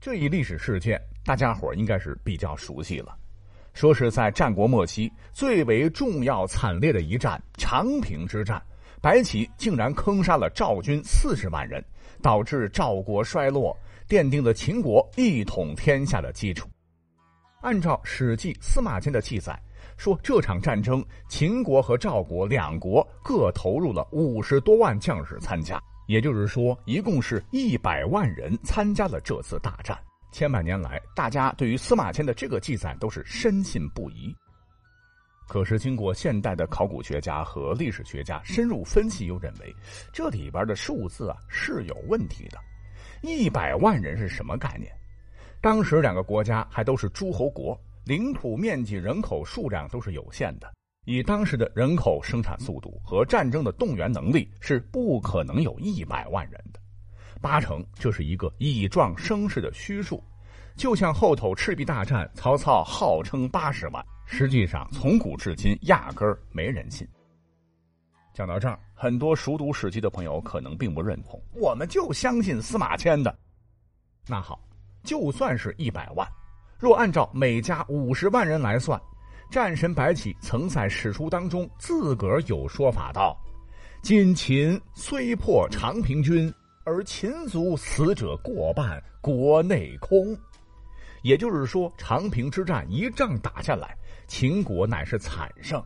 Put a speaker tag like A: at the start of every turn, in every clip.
A: 这一历史事件，大家伙应该是比较熟悉了。说是在战国末期最为重要、惨烈的一战——长平之战，白起竟然坑杀了赵军四十万人，导致赵国衰落，奠定了秦国一统天下的基础。按照《史记·司马迁》的记载，说这场战争，秦国和赵国两国各投入了五十多万将士参加。也就是说，一共是一百万人参加了这次大战。千百年来，大家对于司马迁的这个记载都是深信不疑。可是，经过现代的考古学家和历史学家深入分析，又认为这里边的数字啊是有问题的。一百万人是什么概念？当时两个国家还都是诸侯国，领土面积、人口数量都是有限的。以当时的人口生产速度和战争的动员能力，是不可能有一百万人的，八成这是一个以壮声势的虚数。就像后头赤壁大战，曹操号称八十万，实际上从古至今压根儿没人信。讲到这儿，很多熟读史记的朋友可能并不认同，我们就相信司马迁的。那好，就算是一百万，若按照每家五十万人来算。战神白起曾在史书当中自个儿有说法道：“今秦虽破长平军，而秦族死者过半，国内空。”也就是说，长平之战一仗打下来，秦国乃是惨胜。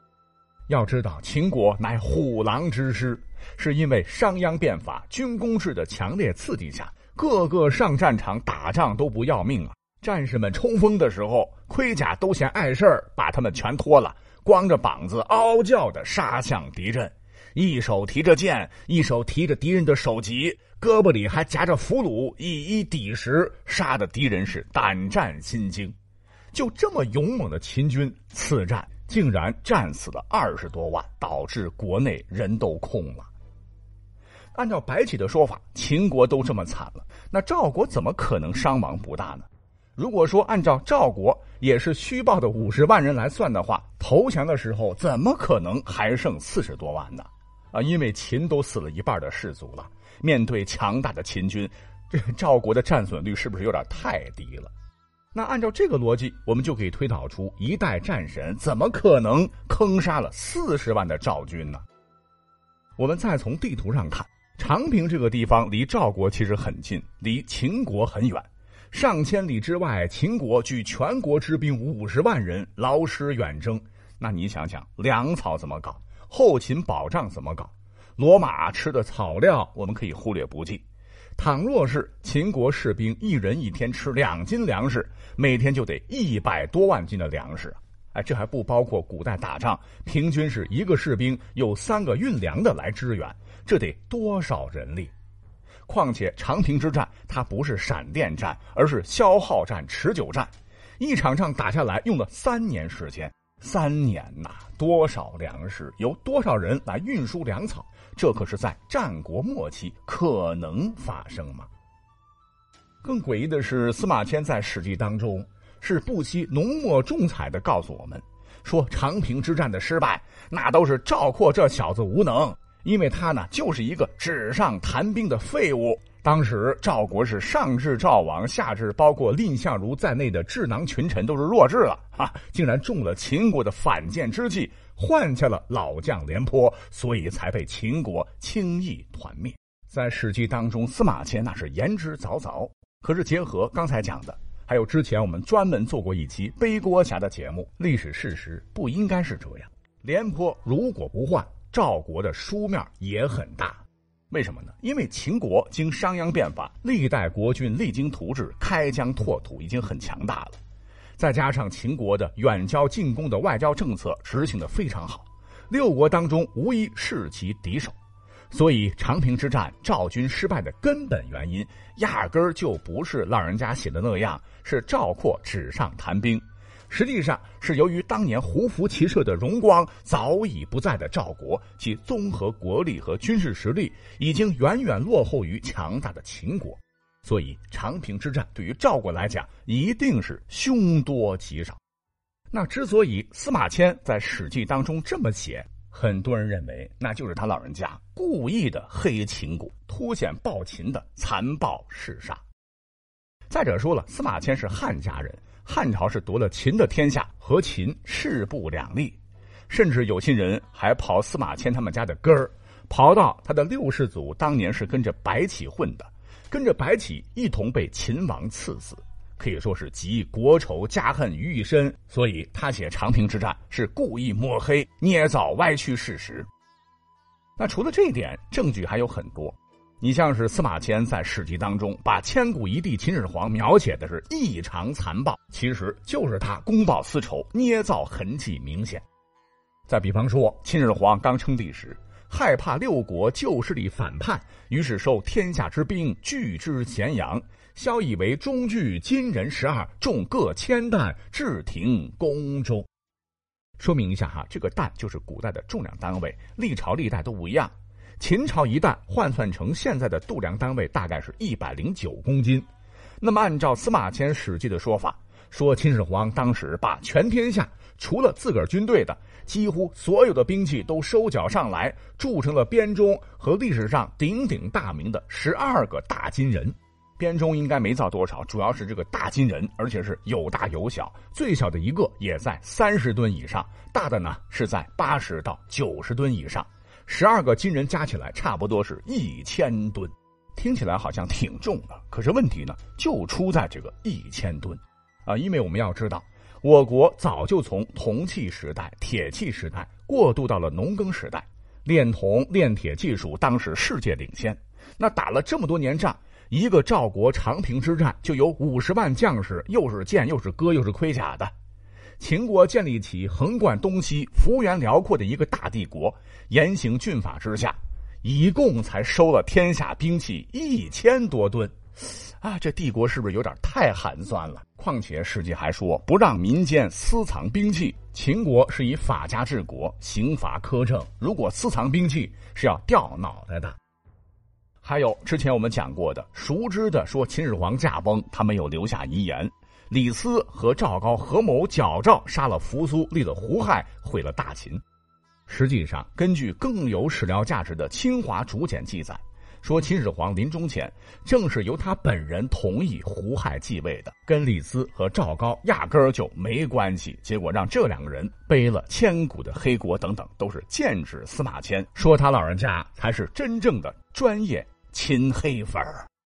A: 要知道，秦国乃虎狼之师，是因为商鞅变法、军功制的强烈刺激下，个个上战场打仗都不要命啊。战士们冲锋的时候，盔甲都嫌碍事儿，把他们全脱了，光着膀子嗷嗷叫的杀向敌人，一手提着剑，一手提着敌人的首级，胳膊里还夹着俘虏，一一抵十，杀的敌人是胆战心惊。就这么勇猛的秦军，此战竟然战死了二十多万，导致国内人都空了。按照白起的说法，秦国都这么惨了，那赵国怎么可能伤亡不大呢？如果说按照赵国也是虚报的五十万人来算的话，投降的时候怎么可能还剩四十多万呢？啊，因为秦都死了一半的士卒了，面对强大的秦军，这 赵国的战损率是不是有点太低了？那按照这个逻辑，我们就可以推导出一代战神怎么可能坑杀了四十万的赵军呢？我们再从地图上看，长平这个地方离赵国其实很近，离秦国很远。上千里之外，秦国聚全国之兵五十万人，劳师远征。那你想想，粮草怎么搞？后勤保障怎么搞？骡马吃的草料，我们可以忽略不计。倘若是秦国士兵一人一天吃两斤粮食，每天就得一百多万斤的粮食啊。哎，这还不包括古代打仗，平均是一个士兵有三个运粮的来支援，这得多少人力？况且长平之战，它不是闪电战，而是消耗战、持久战。一场仗打下来用了三年时间，三年呐，多少粮食，由多少人来运输粮草？这可是在战国末期可能发生吗？更诡异的是，司马迁在《史记》当中是不惜浓墨重彩的告诉我们，说长平之战的失败，那都是赵括这小子无能。因为他呢，就是一个纸上谈兵的废物。当时赵国是上至赵王，下至包括蔺相如在内的智囊群臣都是弱智了啊！竟然中了秦国的反间之计，换下了老将廉颇，所以才被秦国轻易团灭。在《史记》当中，司马迁那是言之凿凿。可是结合刚才讲的，还有之前我们专门做过一期背锅侠的节目，历史事实不应该是这样。廉颇如果不换。赵国的书面也很大，为什么呢？因为秦国经商鞅变法，历代国君励精图治，开疆拓土已经很强大了，再加上秦国的远交近攻的外交政策执行的非常好，六国当中无一是其敌手，所以长平之战赵军失败的根本原因，压根儿就不是老人家写的那样，是赵括纸上谈兵。实际上是由于当年胡服骑射的荣光早已不在的赵国，其综合国力和军事实力已经远远落后于强大的秦国，所以长平之战对于赵国来讲一定是凶多吉少。那之所以司马迁在《史记》当中这么写，很多人认为那就是他老人家故意的黑秦国，凸显暴秦的残暴嗜杀。再者说了，司马迁是汉家人，汉朝是夺了秦的天下，和秦势不两立。甚至有心人还刨司马迁他们家的根儿，刨到他的六世祖当年是跟着白起混的，跟着白起一同被秦王赐死，可以说是集国仇家恨于一身。所以他写长平之战是故意抹黑、捏造、歪曲事实。那除了这一点，证据还有很多。你像是司马迁在史记当中把千古一帝秦始皇描写的是异常残暴，其实就是他公报私仇、捏造痕迹明显。再比方说，秦始皇刚称帝时，害怕六国旧势力反叛，于是收天下之兵，拒之咸阳。萧以为中聚金人十二，众各千担，置廷宫中。说明一下哈，这个担就是古代的重量单位，历朝历代都不一样。秦朝一担换算成现在的度量单位，大概是一百零九公斤。那么，按照司马迁《史记》的说法，说秦始皇当时把全天下除了自个儿军队的。几乎所有的兵器都收缴上来，铸成了编钟和历史上鼎鼎大名的十二个大金人。编钟应该没造多少，主要是这个大金人，而且是有大有小，最小的一个也在三十吨以上，大的呢是在八十到九十吨以上。十二个金人加起来差不多是一千吨，听起来好像挺重的，可是问题呢就出在这个一千吨，啊，因为我们要知道。我国早就从铜器时代、铁器时代过渡到了农耕时代，炼铜、炼铁技术当时世界领先。那打了这么多年仗，一个赵国长平之战就有五十万将士，又是剑又是戈又是盔甲的。秦国建立起横贯东西、幅员辽阔的一个大帝国，严刑峻法之下，一共才收了天下兵器一千多吨。啊，这帝国是不是有点太寒酸了？况且《史记》还说不让民间私藏兵器。秦国是以法家治国，刑罚苛政，如果私藏兵器是要掉脑袋的。还有之前我们讲过的，熟知的说秦始皇驾崩，他没有留下遗言。李斯和赵高合谋矫诏杀了扶苏，立了胡亥，毁了大秦。实际上，根据更有史料价值的《清华竹简》记载。说秦始皇临终前，正是由他本人同意胡亥继位的，跟李斯和赵高压根儿就没关系。结果让这两个人背了千古的黑锅，等等，都是剑指司马迁，说他老人家才是真正的专业秦黑粉儿。